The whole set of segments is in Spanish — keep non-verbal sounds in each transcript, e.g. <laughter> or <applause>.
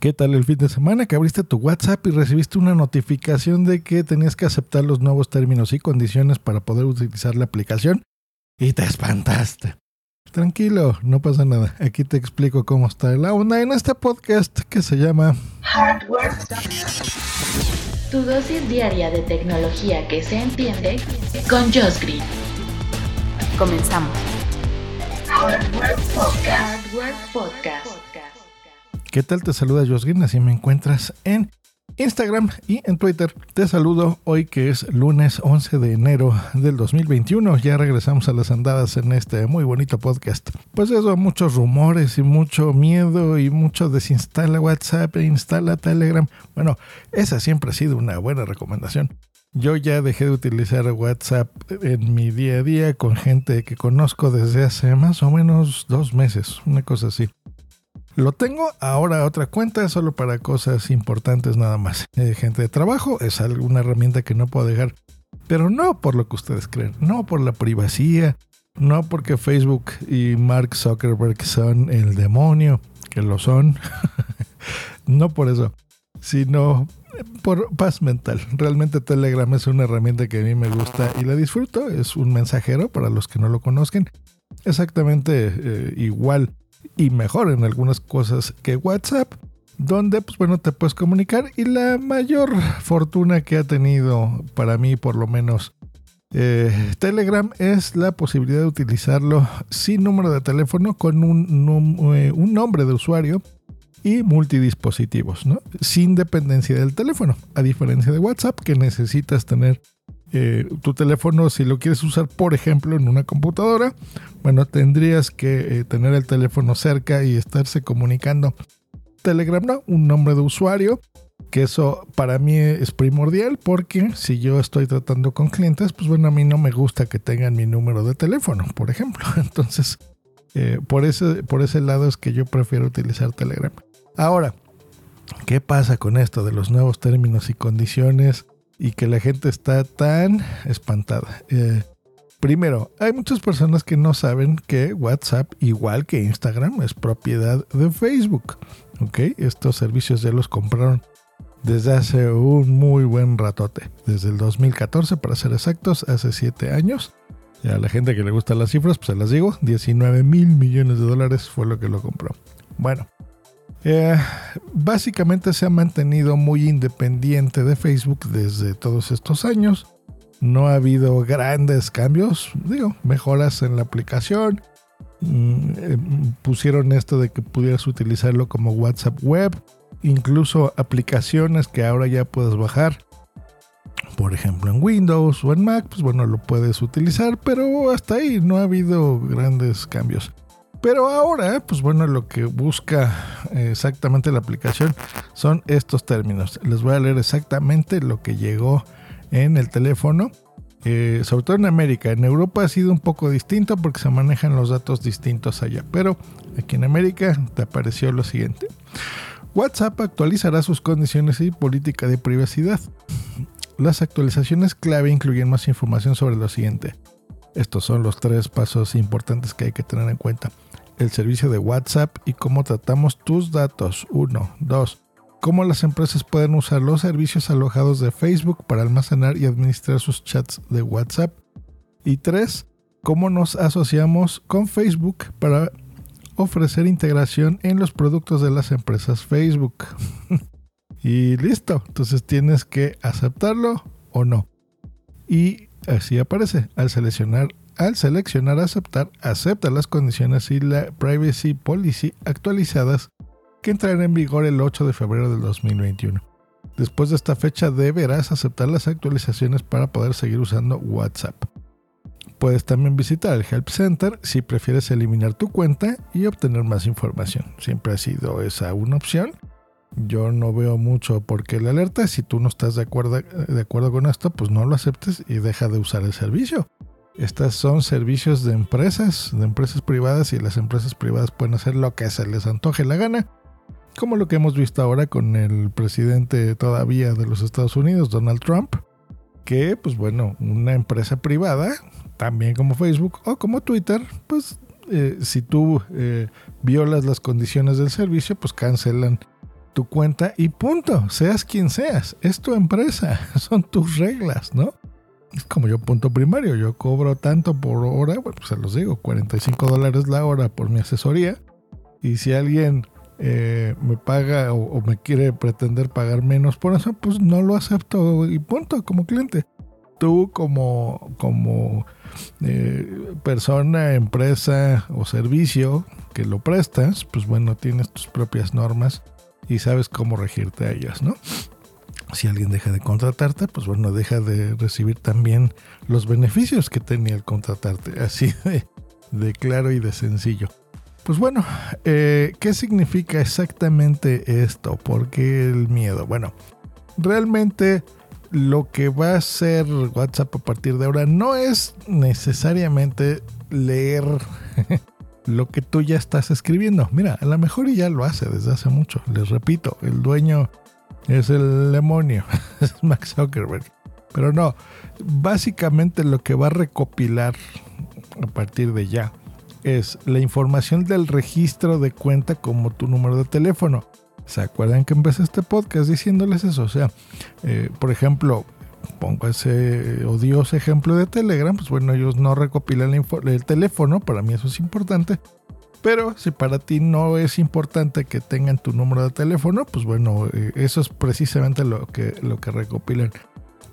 ¿Qué tal el fin de semana que abriste tu WhatsApp y recibiste una notificación de que tenías que aceptar los nuevos términos y condiciones para poder utilizar la aplicación? Y te espantaste. Tranquilo, no pasa nada. Aquí te explico cómo está la onda en este podcast que se llama Hardware. Tu dosis diaria de tecnología que se entiende con Josh Green. Comenzamos. Hardware Podcast. Hardware Podcast. ¿Qué tal? Te saluda Josgin, así me encuentras en Instagram y en Twitter. Te saludo hoy que es lunes 11 de enero del 2021. Ya regresamos a las andadas en este muy bonito podcast. Pues eso, muchos rumores y mucho miedo y mucho desinstala WhatsApp e instala Telegram. Bueno, esa siempre ha sido una buena recomendación. Yo ya dejé de utilizar WhatsApp en mi día a día con gente que conozco desde hace más o menos dos meses, una cosa así. Lo tengo ahora otra cuenta solo para cosas importantes nada más. Eh, gente de trabajo es alguna herramienta que no puedo dejar. Pero no por lo que ustedes creen, no por la privacidad, no porque Facebook y Mark Zuckerberg son el demonio, que lo son. <laughs> no por eso, sino por paz mental. Realmente Telegram es una herramienta que a mí me gusta y la disfruto. Es un mensajero para los que no lo conozcan. Exactamente eh, igual y mejor en algunas cosas que WhatsApp, donde pues bueno te puedes comunicar y la mayor fortuna que ha tenido para mí por lo menos eh, Telegram es la posibilidad de utilizarlo sin número de teléfono con un, eh, un nombre de usuario y multidispositivos, ¿no? Sin dependencia del teléfono, a diferencia de WhatsApp que necesitas tener eh, tu teléfono, si lo quieres usar, por ejemplo, en una computadora, bueno, tendrías que eh, tener el teléfono cerca y estarse comunicando. Telegram, ¿no? Un nombre de usuario, que eso para mí es primordial porque si yo estoy tratando con clientes, pues bueno, a mí no me gusta que tengan mi número de teléfono, por ejemplo. <laughs> Entonces, eh, por, ese, por ese lado es que yo prefiero utilizar Telegram. Ahora, ¿qué pasa con esto de los nuevos términos y condiciones? Y que la gente está tan espantada. Eh, primero, hay muchas personas que no saben que WhatsApp, igual que Instagram, es propiedad de Facebook. ¿Ok? Estos servicios ya los compraron desde hace un muy buen ratote. Desde el 2014, para ser exactos, hace 7 años. Y a la gente que le gustan las cifras, pues se las digo, 19 mil millones de dólares fue lo que lo compró. Bueno, eh, básicamente se ha mantenido muy independiente de Facebook desde todos estos años. No ha habido grandes cambios, digo, mejoras en la aplicación. Mm, eh, pusieron esto de que pudieras utilizarlo como WhatsApp web, incluso aplicaciones que ahora ya puedes bajar. Por ejemplo, en Windows o en Mac, pues bueno, lo puedes utilizar, pero hasta ahí no ha habido grandes cambios. Pero ahora, pues bueno, lo que busca exactamente la aplicación son estos términos. Les voy a leer exactamente lo que llegó en el teléfono. Eh, sobre todo en América. En Europa ha sido un poco distinto porque se manejan los datos distintos allá. Pero aquí en América te apareció lo siguiente. WhatsApp actualizará sus condiciones y política de privacidad. Las actualizaciones clave incluyen más información sobre lo siguiente. Estos son los tres pasos importantes que hay que tener en cuenta el servicio de WhatsApp y cómo tratamos tus datos. 1. 2. Cómo las empresas pueden usar los servicios alojados de Facebook para almacenar y administrar sus chats de WhatsApp. Y 3. Cómo nos asociamos con Facebook para ofrecer integración en los productos de las empresas Facebook. <laughs> y listo. Entonces tienes que aceptarlo o no. Y así aparece al seleccionar al seleccionar aceptar, acepta las condiciones y la privacy policy actualizadas que entrarán en vigor el 8 de febrero del 2021. Después de esta fecha deberás aceptar las actualizaciones para poder seguir usando WhatsApp. Puedes también visitar el Help Center si prefieres eliminar tu cuenta y obtener más información. Siempre ha sido esa una opción. Yo no veo mucho por qué la alerta. Si tú no estás de acuerdo, de acuerdo con esto, pues no lo aceptes y deja de usar el servicio. Estas son servicios de empresas, de empresas privadas y las empresas privadas pueden hacer lo que se les antoje la gana, como lo que hemos visto ahora con el presidente todavía de los Estados Unidos, Donald Trump, que pues bueno, una empresa privada, también como Facebook o como Twitter, pues eh, si tú eh, violas las condiciones del servicio, pues cancelan tu cuenta y punto, seas quien seas, es tu empresa, <laughs> son tus reglas, ¿no? Es como yo punto primario, yo cobro tanto por hora, bueno, pues se los digo, 45 dólares la hora por mi asesoría. Y si alguien eh, me paga o, me quiere pretender pagar menos por eso, pues no lo acepto y punto como cliente. Tú como, como eh, persona, empresa o servicio que lo prestas, pues bueno, tienes tus propias normas y sabes cómo regirte a ellas, ¿no? Si alguien deja de contratarte, pues bueno, deja de recibir también los beneficios que tenía el contratarte. <laughs> Así de, claro y de sencillo. Pues bueno, eh, ¿qué significa exactamente esto? ¿Por qué el miedo? Bueno, realmente lo que va a hacer WhatsApp a partir de ahora no es necesariamente leer <laughs> lo que tú ya estás escribiendo. Mira, a lo mejor ya lo hace desde hace mucho. Les repito, el dueño es el demonio, <laughs> es Max Zuckerberg. Pero no, básicamente lo que va a recopilar a partir de ya es la información del registro de cuenta como tu número de teléfono. ¿Se acuerdan que empecé este podcast diciéndoles eso? O sea, eh, por ejemplo, pongo ese odioso ejemplo de Telegram, pues bueno, ellos no recopilan el teléfono, para mí eso es importante, pero si para ti no es importante que tengan tu número de teléfono, pues bueno, eh, eso es precisamente lo que, lo que recopilan.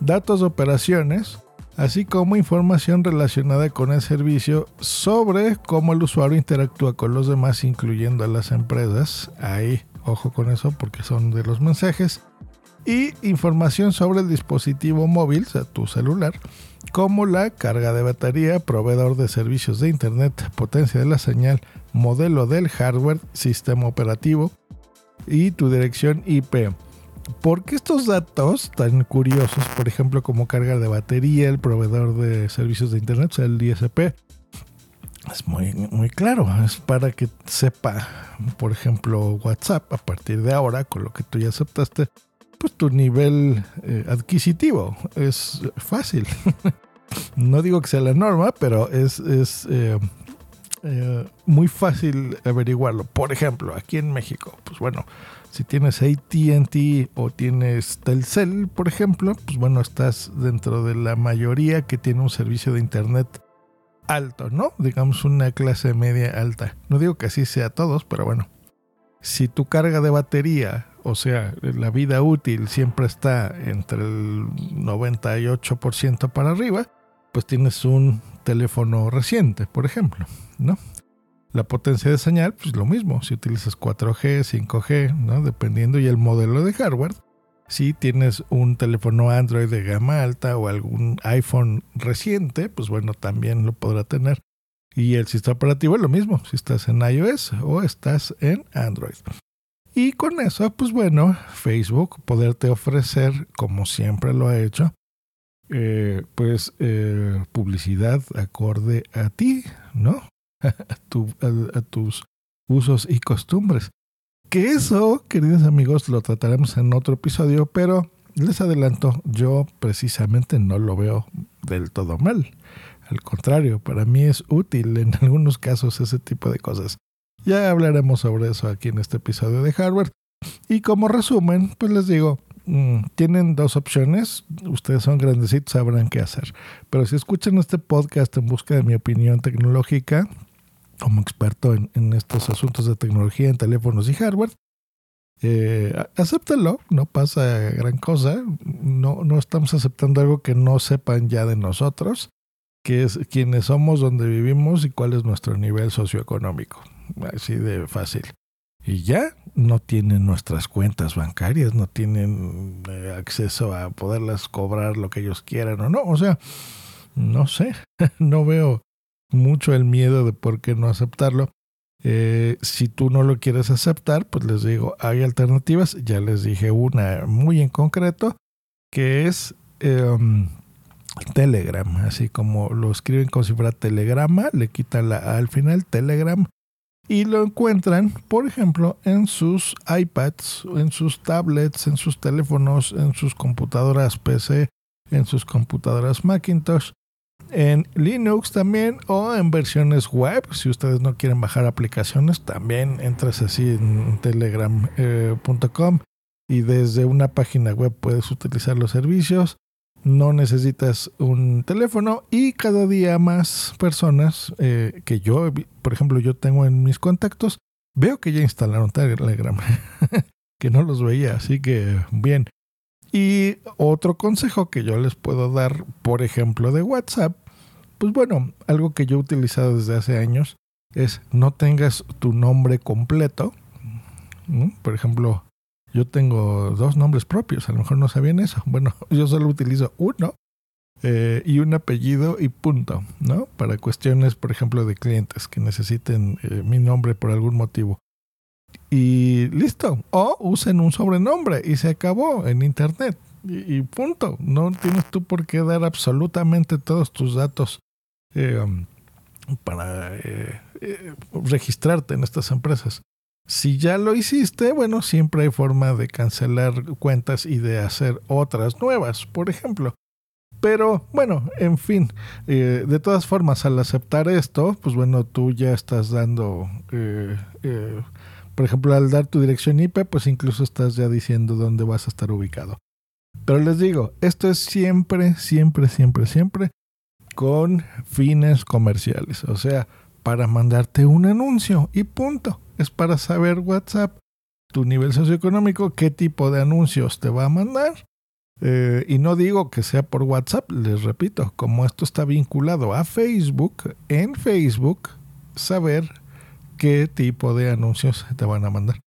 Datos de operaciones, así como información relacionada con el servicio sobre cómo el usuario interactúa con los demás, incluyendo a las empresas. Ahí, ojo con eso porque son de los mensajes. Y información sobre el dispositivo móvil, o sea, tu celular, como la carga de batería, proveedor de servicios de Internet, potencia de la señal, modelo del hardware, sistema operativo y tu dirección IP. ¿Por qué estos datos tan curiosos, por ejemplo, como carga de batería, el proveedor de servicios de Internet, o sea, el ISP? Es muy, muy claro, es para que sepa, por ejemplo, WhatsApp a partir de ahora, con lo que tú ya aceptaste, pues tu nivel eh, adquisitivo. Es fácil. <laughs> no digo que sea la norma, pero es, es eh, eh, muy fácil averiguarlo. Por ejemplo, aquí en México, pues bueno, si tienes ATT o tienes Telcel, por ejemplo, pues bueno, estás dentro de la mayoría que tiene un servicio de Internet alto, ¿no? Digamos una clase media alta. No digo que así sea todos, pero bueno. Si tu carga de batería, o sea, la vida útil siempre está entre el 98% para arriba, pues tienes un teléfono reciente, por ejemplo, ¿no? La potencia de señal, pues lo mismo, si utilizas 4G, 5G, ¿no? Dependiendo y el modelo de hardware. Si tienes un teléfono Android de gama alta o algún iPhone reciente, pues bueno, también lo podrá tener. Y el sistema operativo es lo mismo, si estás en iOS o estás en Android. Y con eso, pues bueno, Facebook poderte ofrecer, como siempre lo ha hecho, eh, pues eh, publicidad acorde a ti, ¿no? <laughs> a, tus usos y costumbres. Que eso, queridos amigos, lo trataremos en otro episodio, pero les adelanto, yo precisamente no lo veo del todo mal. Al contrario, para mí es útil en <laughs> algunos casos ese tipo de cosas. Ya hablaremos sobre eso aquí en este episodio de Harvard. Y como resumen, pues les digo, Mm, tienen dos opciones. Ustedes son grandecitos, sabrán qué hacer. Pero si escuchan este podcast en busca de mi opinión tecnológica, como experto en, estos asuntos de tecnología en teléfonos y hardware, eh, acéptenlo, no pasa gran cosa. No, no estamos aceptando algo que no sepan ya de nosotros, que es quiénes somos, dónde vivimos y cuál es nuestro nivel socioeconómico. Así de fácil y ya no tienen nuestras cuentas bancarias, no tienen eh, acceso a poderlas cobrar lo que ellos quieran o no. O sea, no sé, <laughs> no veo mucho el miedo de por qué no aceptarlo. Eh, si tú no lo quieres aceptar, pues les digo, hay alternativas. Ya les dije una muy en concreto, que es em, Telegram. Así como lo escriben como si fuera Telegrama, le quitan la A al final, Telegram y lo encuentran, por ejemplo, en sus iPads, en sus tablets, en sus teléfonos, en sus computadoras PC, en sus computadoras Macintosh, en Linux también o en versiones web. Si ustedes no quieren bajar aplicaciones, también entras así en telegram.com y desde una página web puedes utilizar los servicios. No necesitas un teléfono y cada día más personas eh, que yo, por ejemplo, yo tengo en mis contactos, veo que ya instalaron Telegram, <laughs> que no los veía, así que bien. Y otro consejo que yo les puedo dar, por ejemplo, de WhatsApp, pues bueno, algo que yo he utilizado desde hace años es no tengas tu nombre completo. Por ejemplo, yo tengo dos nombres propios, a lo mejor no sabían eso. <laughs> Bueno, yo solo utilizo uno eh, y un apellido y punto, ¿no? Para cuestiones, por ejemplo, de clientes que necesiten eh, mi nombre por algún motivo. Y listo. O usen un sobrenombre y se acabó en Internet. Y, punto. No tienes tú por qué dar absolutamente todos tus datos eh, um, para registrarte en estas empresas. Si ya lo hiciste, bueno, siempre hay forma de cancelar cuentas y de hacer otras nuevas, por ejemplo. Pero bueno, en fin, eh, de todas formas, al aceptar esto, pues bueno, tú ya estás dando, eh, eh, por ejemplo, al dar tu dirección IP, pues incluso estás ya diciendo dónde vas a estar ubicado. Pero les digo, esto es siempre, siempre, siempre, siempre con fines comerciales. O sea, para mandarte un anuncio y punto. Es para saber WhatsApp, tu nivel socioeconómico, qué tipo de anuncios te va a mandar. Eh, y no digo que sea por WhatsApp, les repito, como esto está vinculado a Facebook, en Facebook, saber qué tipo de anuncios te van a mandar.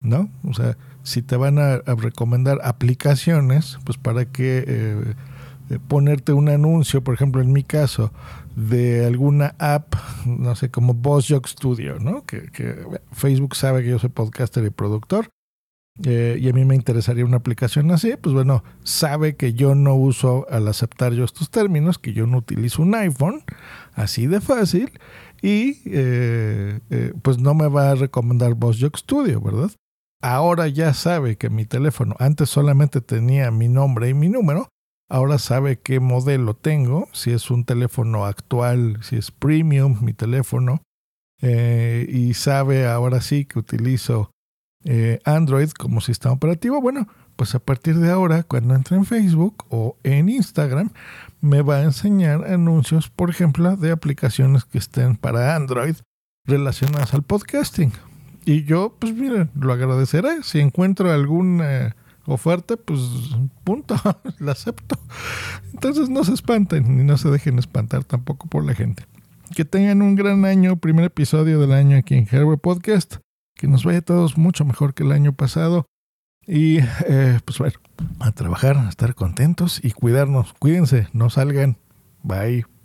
¿No? O sea, si te van a, recomendar aplicaciones, pues para que eh, eh, ponerte un anuncio, por ejemplo, en mi caso, de alguna app, no sé, como Boss Studio, ¿no? Que, Facebook sabe que yo soy podcaster y productor. Eh, y a mí me interesaría una aplicación así, pues bueno, sabe que yo no uso al aceptar yo estos términos, que yo no utilizo un iPhone, así de fácil, y eh, pues no me va a recomendar Boss Studio, ¿verdad? Ahora ya sabe que mi teléfono antes solamente tenía mi nombre y mi número, Ahora sabe qué modelo tengo, si es un teléfono actual, si es premium mi teléfono. Eh, y sabe ahora sí que utilizo eh, Android como sistema operativo. Bueno, pues a partir de ahora, cuando entre en Facebook o en Instagram, me va a enseñar anuncios, por ejemplo, de aplicaciones que estén para Android relacionadas al podcasting. Y yo, pues miren, lo agradeceré. Si encuentro algún oferta, pues punto, <laughs> la acepto. Entonces no se espanten ni no se dejen espantar tampoco por la gente. Que tengan un gran año, primer episodio del año aquí en Hardware Podcast. Que nos vaya a todos mucho mejor que el año pasado. Y eh, pues bueno, a trabajar, a estar contentos y cuidarnos. Cuídense, no salgan. Bye.